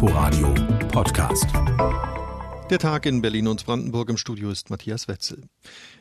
Inforadio Podcast. Der Tag in Berlin und Brandenburg im Studio ist Matthias Wetzel.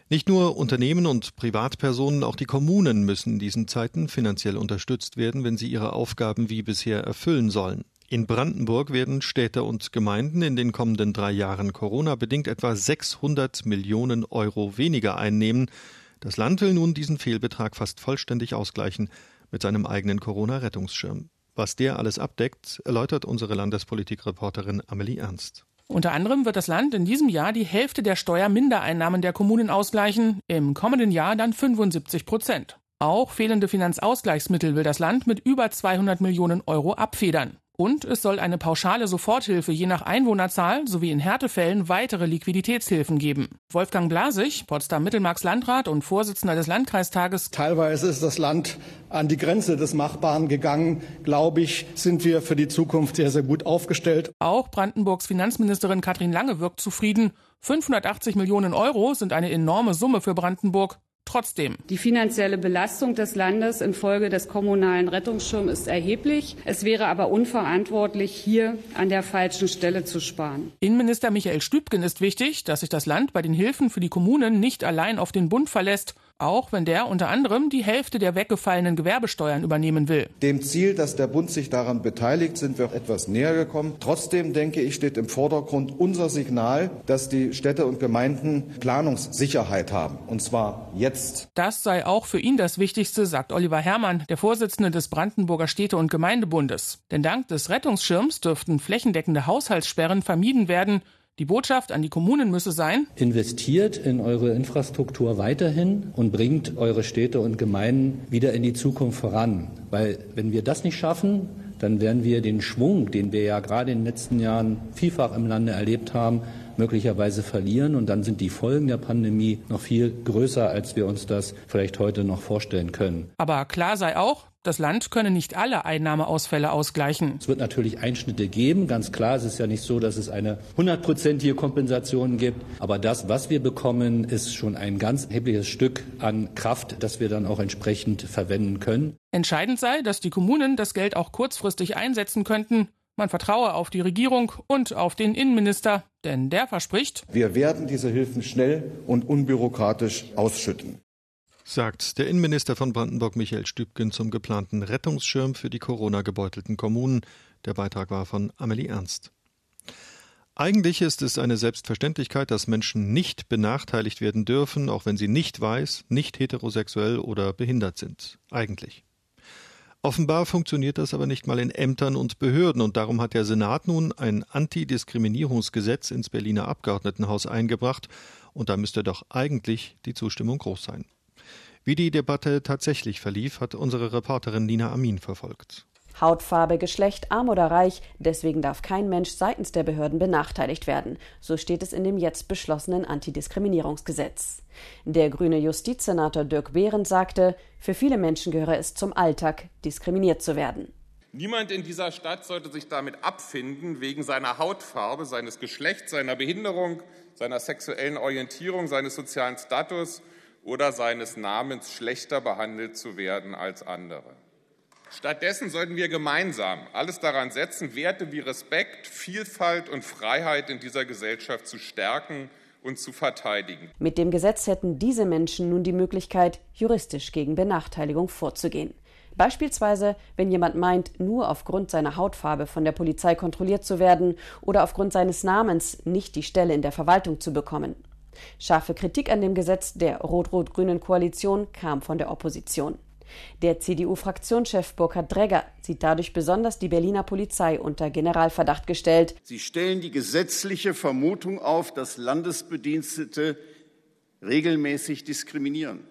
Nicht nur Unternehmen und Privatpersonen, auch die Kommunen müssen in diesen Zeiten finanziell unterstützt werden, wenn sie ihre Aufgaben wie bisher erfüllen sollen. In Brandenburg werden Städte und Gemeinden in den kommenden drei Jahren Corona-bedingt etwa 600 Millionen Euro weniger einnehmen. Das Land will nun diesen Fehlbetrag fast vollständig ausgleichen mit seinem eigenen Corona-Rettungsschirm. Was der alles abdeckt, erläutert unsere Landespolitikreporterin Amelie Ernst. Unter anderem wird das Land in diesem Jahr die Hälfte der Steuermindereinnahmen der Kommunen ausgleichen, im kommenden Jahr dann 75 Prozent. Auch fehlende Finanzausgleichsmittel will das Land mit über 200 Millionen Euro abfedern. Und es soll eine pauschale Soforthilfe je nach Einwohnerzahl sowie in Härtefällen weitere Liquiditätshilfen geben. Wolfgang Blasig, Potsdam-Mittelmarks Landrat und Vorsitzender des Landkreistages. Teilweise ist das Land an die Grenze des Machbaren gegangen. Glaube ich, sind wir für die Zukunft sehr, sehr gut aufgestellt. Auch Brandenburgs Finanzministerin Katrin Lange wirkt zufrieden. 580 Millionen Euro sind eine enorme Summe für Brandenburg. Trotzdem. Die finanzielle Belastung des Landes infolge des kommunalen Rettungsschirms ist erheblich. Es wäre aber unverantwortlich, hier an der falschen Stelle zu sparen. Innenminister Michael Stübgen ist wichtig, dass sich das Land bei den Hilfen für die Kommunen nicht allein auf den Bund verlässt auch wenn der unter anderem die Hälfte der weggefallenen Gewerbesteuern übernehmen will. Dem Ziel, dass der Bund sich daran beteiligt, sind wir etwas näher gekommen. Trotzdem denke ich, steht im Vordergrund unser Signal, dass die Städte und Gemeinden Planungssicherheit haben, und zwar jetzt. Das sei auch für ihn das Wichtigste, sagt Oliver Herrmann, der Vorsitzende des Brandenburger Städte- und Gemeindebundes. Denn dank des Rettungsschirms dürften flächendeckende Haushaltssperren vermieden werden, die Botschaft an die Kommunen müsse sein, investiert in eure Infrastruktur weiterhin und bringt eure Städte und Gemeinden wieder in die Zukunft voran. Weil wenn wir das nicht schaffen, dann werden wir den Schwung, den wir ja gerade in den letzten Jahren vielfach im Lande erlebt haben, möglicherweise verlieren. Und dann sind die Folgen der Pandemie noch viel größer, als wir uns das vielleicht heute noch vorstellen können. Aber klar sei auch, das Land könne nicht alle Einnahmeausfälle ausgleichen. Es wird natürlich Einschnitte geben, ganz klar. Es ist ja nicht so, dass es eine hundertprozentige Kompensation gibt. Aber das, was wir bekommen, ist schon ein ganz erhebliches Stück an Kraft, das wir dann auch entsprechend verwenden können. Entscheidend sei, dass die Kommunen das Geld auch kurzfristig einsetzen könnten. Man vertraue auf die Regierung und auf den Innenminister, denn der verspricht, wir werden diese Hilfen schnell und unbürokratisch ausschütten sagt der Innenminister von Brandenburg Michael Stübgen zum geplanten Rettungsschirm für die Corona-gebeutelten Kommunen. Der Beitrag war von Amelie Ernst. Eigentlich ist es eine Selbstverständlichkeit, dass Menschen nicht benachteiligt werden dürfen, auch wenn sie nicht weiß, nicht heterosexuell oder behindert sind. Eigentlich. Offenbar funktioniert das aber nicht mal in Ämtern und Behörden und darum hat der Senat nun ein Antidiskriminierungsgesetz ins Berliner Abgeordnetenhaus eingebracht und da müsste doch eigentlich die Zustimmung groß sein. Wie die Debatte tatsächlich verlief, hat unsere Reporterin Nina Amin verfolgt. Hautfarbe, Geschlecht, arm oder reich, deswegen darf kein Mensch seitens der Behörden benachteiligt werden. So steht es in dem jetzt beschlossenen Antidiskriminierungsgesetz. Der grüne Justizsenator Dirk Behrendt sagte, für viele Menschen gehöre es zum Alltag, diskriminiert zu werden. Niemand in dieser Stadt sollte sich damit abfinden, wegen seiner Hautfarbe, seines Geschlechts, seiner Behinderung, seiner sexuellen Orientierung, seines sozialen Status oder seines Namens schlechter behandelt zu werden als andere. Stattdessen sollten wir gemeinsam alles daran setzen, Werte wie Respekt, Vielfalt und Freiheit in dieser Gesellschaft zu stärken und zu verteidigen. Mit dem Gesetz hätten diese Menschen nun die Möglichkeit, juristisch gegen Benachteiligung vorzugehen. Beispielsweise, wenn jemand meint, nur aufgrund seiner Hautfarbe von der Polizei kontrolliert zu werden oder aufgrund seines Namens nicht die Stelle in der Verwaltung zu bekommen Scharfe Kritik an dem Gesetz der rot-rot-grünen Koalition kam von der Opposition. Der CDU-Fraktionschef Burkhard Dregger sieht dadurch besonders die Berliner Polizei unter Generalverdacht gestellt. Sie stellen die gesetzliche Vermutung auf, dass Landesbedienstete regelmäßig diskriminieren.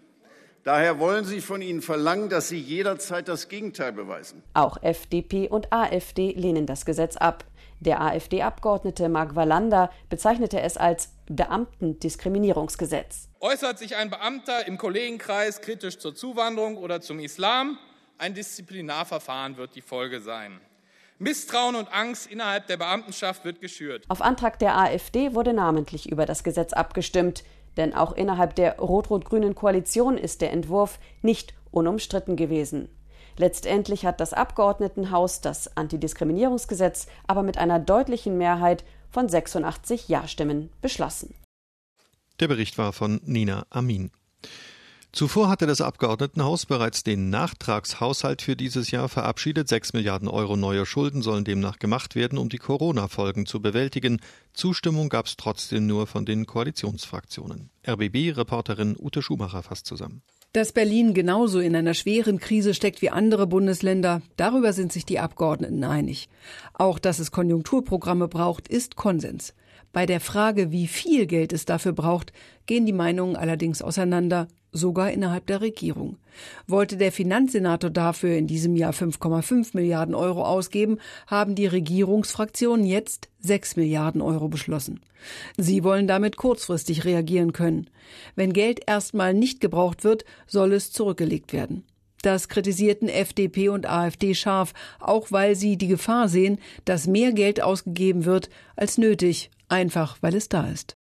Daher wollen Sie von ihnen verlangen, dass sie jederzeit das Gegenteil beweisen. Auch FDP und AfD lehnen das Gesetz ab. Der AfD-Abgeordnete Marc Wallander bezeichnete es als Beamtendiskriminierungsgesetz. Äußert sich ein Beamter im Kollegenkreis kritisch zur Zuwanderung oder zum Islam, ein Disziplinarverfahren wird die Folge sein. Misstrauen und Angst innerhalb der Beamtenschaft wird geschürt. Auf Antrag der AfD wurde namentlich über das Gesetz abgestimmt. Denn auch innerhalb der rot-rot-grünen Koalition ist der Entwurf nicht unumstritten gewesen. Letztendlich hat das Abgeordnetenhaus das Antidiskriminierungsgesetz aber mit einer deutlichen Mehrheit von 86 Ja-Stimmen beschlossen. Der Bericht war von Nina Amin. Zuvor hatte das Abgeordnetenhaus bereits den Nachtragshaushalt für dieses Jahr verabschiedet. Sechs Milliarden Euro neue Schulden sollen demnach gemacht werden, um die Corona-Folgen zu bewältigen. Zustimmung gab es trotzdem nur von den Koalitionsfraktionen. RBB-Reporterin Ute Schumacher fasst zusammen. Dass Berlin genauso in einer schweren Krise steckt wie andere Bundesländer, darüber sind sich die Abgeordneten einig. Auch dass es Konjunkturprogramme braucht, ist Konsens. Bei der Frage, wie viel Geld es dafür braucht, gehen die Meinungen allerdings auseinander, sogar innerhalb der Regierung. Wollte der Finanzsenator dafür in diesem Jahr 5,5 Milliarden Euro ausgeben, haben die Regierungsfraktionen jetzt 6 Milliarden Euro beschlossen. Sie wollen damit kurzfristig reagieren können. Wenn Geld erstmal nicht gebraucht wird, soll es zurückgelegt werden. Das kritisierten FDP und AfD scharf, auch weil sie die Gefahr sehen, dass mehr Geld ausgegeben wird als nötig einfach weil es da ist.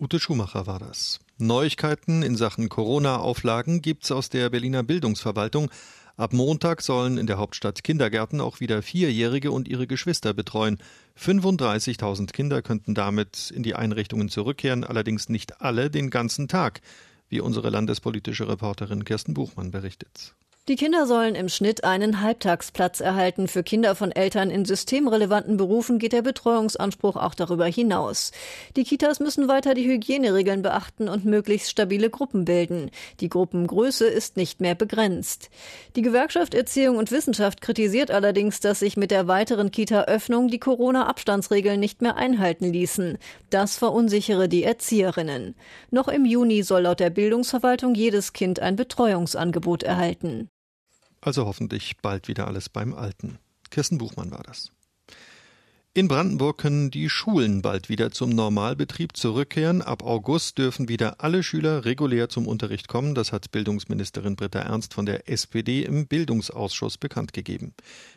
Ute Schumacher war das. Neuigkeiten in Sachen Corona-Auflagen gibt's aus der Berliner Bildungsverwaltung. Ab Montag sollen in der Hauptstadt Kindergärten auch wieder Vierjährige und ihre Geschwister betreuen. 35.000 Kinder könnten damit in die Einrichtungen zurückkehren, allerdings nicht alle den ganzen Tag, wie unsere landespolitische Reporterin Kirsten Buchmann berichtet. Die Kinder sollen im Schnitt einen Halbtagsplatz erhalten. Für Kinder von Eltern in systemrelevanten Berufen geht der Betreuungsanspruch auch darüber hinaus. Die Kitas müssen weiter die Hygieneregeln beachten und möglichst stabile Gruppen bilden. Die Gruppengröße ist nicht mehr begrenzt. Die Gewerkschaft Erziehung und Wissenschaft kritisiert allerdings, dass sich mit der weiteren Kita-Öffnung die Corona-Abstandsregeln nicht mehr einhalten ließen. Das verunsichere die Erzieherinnen. Noch im Juni soll laut der Bildungsverwaltung jedes Kind ein Betreuungsangebot erhalten. Also hoffentlich bald wieder alles beim Alten. Kirsten Buchmann war das. In Brandenburg können die Schulen bald wieder zum Normalbetrieb zurückkehren. Ab August dürfen wieder alle Schüler regulär zum Unterricht kommen. Das hat Bildungsministerin Britta Ernst von der SPD im Bildungsausschuss bekannt gegeben.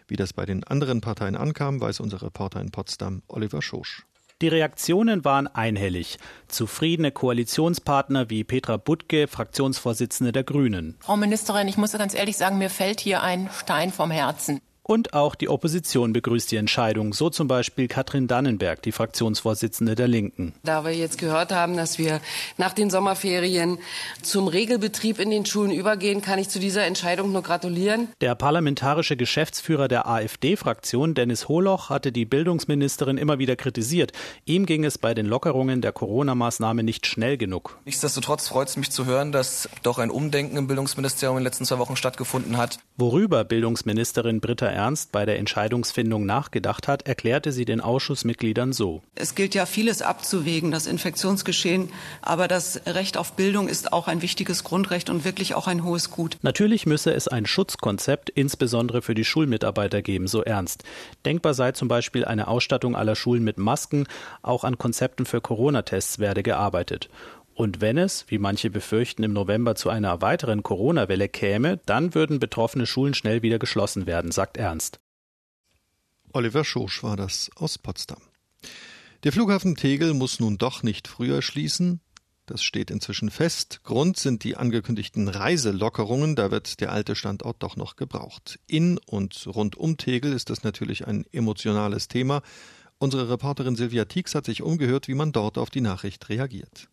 Wie das bei den anderen Parteien ankam, weiß unser Reporter in Potsdam Oliver Schosch. Die Reaktionen waren einhellig. Zufriedene Koalitionspartner wie Petra Butke, Fraktionsvorsitzende der Grünen. Frau Ministerin, ich muss ganz ehrlich sagen, mir fällt hier ein Stein vom Herzen. Und auch die Opposition begrüßt die Entscheidung, so zum Beispiel Katrin Dannenberg, die Fraktionsvorsitzende der Linken. Da wir jetzt gehört haben, dass wir nach den Sommerferien zum Regelbetrieb in den Schulen übergehen, kann ich zu dieser Entscheidung nur gratulieren. Der parlamentarische Geschäftsführer der AfD-Fraktion, Dennis Holoch, hatte die Bildungsministerin immer wieder kritisiert. Ihm ging es bei den Lockerungen der Corona-Maßnahme nicht schnell genug. Nichtsdestotrotz freut es mich zu hören, dass doch ein Umdenken im Bildungsministerium in den letzten zwei Wochen stattgefunden hat. Worüber Bildungsministerin Britta Ernst bei der Entscheidungsfindung nachgedacht hat, erklärte sie den Ausschussmitgliedern so. Es gilt ja vieles abzuwägen, das Infektionsgeschehen, aber das Recht auf Bildung ist auch ein wichtiges Grundrecht und wirklich auch ein hohes Gut. Natürlich müsse es ein Schutzkonzept insbesondere für die Schulmitarbeiter geben, so Ernst. Denkbar sei zum Beispiel eine Ausstattung aller Schulen mit Masken, auch an Konzepten für Corona-Tests werde gearbeitet. Und wenn es, wie manche befürchten, im November zu einer weiteren Corona-Welle käme, dann würden betroffene Schulen schnell wieder geschlossen werden, sagt Ernst. Oliver Schosch war das aus Potsdam. Der Flughafen Tegel muss nun doch nicht früher schließen. Das steht inzwischen fest. Grund sind die angekündigten Reiselockerungen. Da wird der alte Standort doch noch gebraucht. In und rund um Tegel ist das natürlich ein emotionales Thema. Unsere Reporterin Silvia Tieks hat sich umgehört, wie man dort auf die Nachricht reagiert.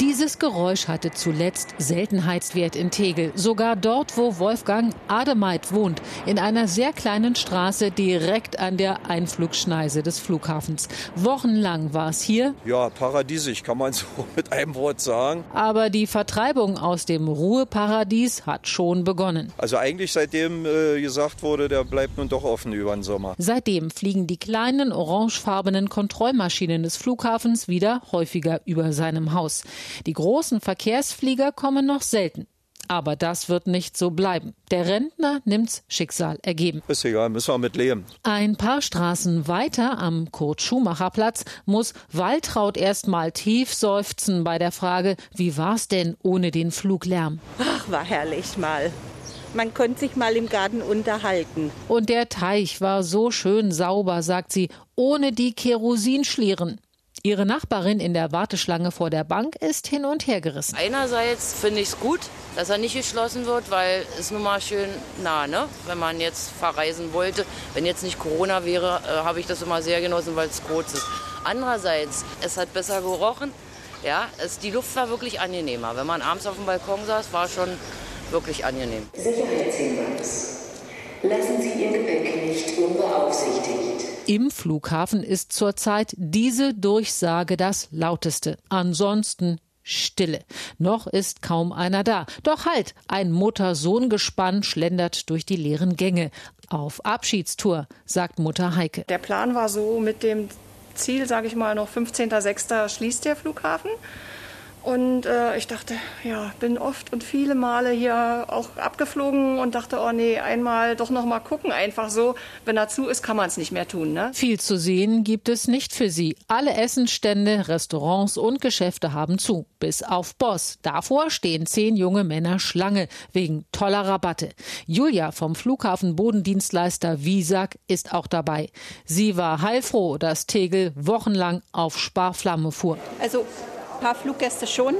Dieses Geräusch hatte zuletzt Seltenheitswert in Tegel. Sogar dort, wo Wolfgang Ademeit wohnt, in einer sehr kleinen Straße direkt an der Einflugschneise des Flughafens. Wochenlang war es hier. Ja, paradiesisch kann man so mit einem Wort sagen. Aber die Vertreibung aus dem Ruheparadies hat schon begonnen. Also eigentlich seitdem äh, gesagt wurde, der bleibt nun doch offen über den Sommer. Seitdem fliegen die kleinen orangefarbenen Kontrollmaschinen des Flughafens wieder häufiger über seinem Haus. Die großen Verkehrsflieger kommen noch selten. Aber das wird nicht so bleiben. Der Rentner nimmt's Schicksal ergeben. Ist egal, müssen wir mit leben. Ein paar Straßen weiter am Kurt-Schumacher-Platz muss Waltraud erst mal tief seufzen bei der Frage, wie war's denn ohne den Fluglärm? Ach, war herrlich mal. Man konnte sich mal im Garten unterhalten. Und der Teich war so schön sauber, sagt sie, ohne die Kerosinschlieren. Ihre Nachbarin in der Warteschlange vor der Bank ist hin und her gerissen. Einerseits finde ich es gut, dass er nicht geschlossen wird, weil es nun mal schön nah, ne? wenn man jetzt verreisen wollte. Wenn jetzt nicht Corona wäre, äh, habe ich das immer sehr genossen, weil es kurz ist. Andererseits, es hat besser gerochen. Ja, es, die Luft war wirklich angenehmer. Wenn man abends auf dem Balkon saß, war schon wirklich angenehm. Sicherheitshinweis. Lassen Sie Ihr Gepäck nicht unbeaufsichtigt. Im Flughafen ist zurzeit diese Durchsage das lauteste. Ansonsten Stille. Noch ist kaum einer da. Doch halt, ein Mutter-Sohn-Gespann schlendert durch die leeren Gänge. Auf Abschiedstour, sagt Mutter Heike. Der Plan war so mit dem Ziel, sage ich mal, noch 15.06. schließt der Flughafen. Und äh, ich dachte, ja, bin oft und viele Male hier auch abgeflogen und dachte, oh nee, einmal doch noch mal gucken, einfach so. Wenn er zu ist, kann man es nicht mehr tun. Ne? Viel zu sehen gibt es nicht für sie. Alle Essenstände, Restaurants und Geschäfte haben zu, bis auf Boss. Davor stehen zehn junge Männer Schlange wegen toller Rabatte. Julia vom Flughafen Bodendienstleister Visag ist auch dabei. Sie war heilfroh, dass Tegel wochenlang auf Sparflamme fuhr. Also ein paar Fluggäste schon,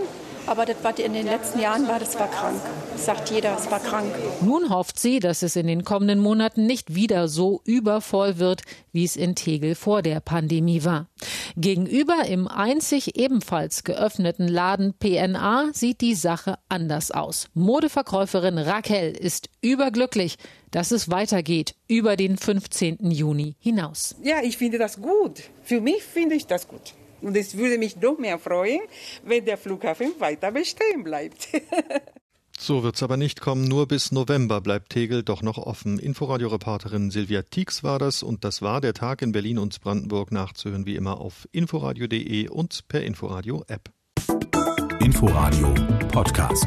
aber das war in den letzten Jahren war das war krank. Das sagt jeder, es war krank. Nun hofft sie, dass es in den kommenden Monaten nicht wieder so übervoll wird, wie es in Tegel vor der Pandemie war. Gegenüber im einzig ebenfalls geöffneten Laden PNA sieht die Sache anders aus. Modeverkäuferin Raquel ist überglücklich, dass es weitergeht über den 15. Juni hinaus. Ja, ich finde das gut. Für mich finde ich das gut. Und es würde mich noch mehr freuen, wenn der Flughafen weiter bestehen bleibt. So wird's aber nicht kommen. Nur bis November bleibt Tegel doch noch offen. Inforadio-Reporterin Silvia Tieks war das und das war der Tag in Berlin und Brandenburg nachzuhören wie immer auf inforadio.de und per Inforadio-App. Inforadio Podcast.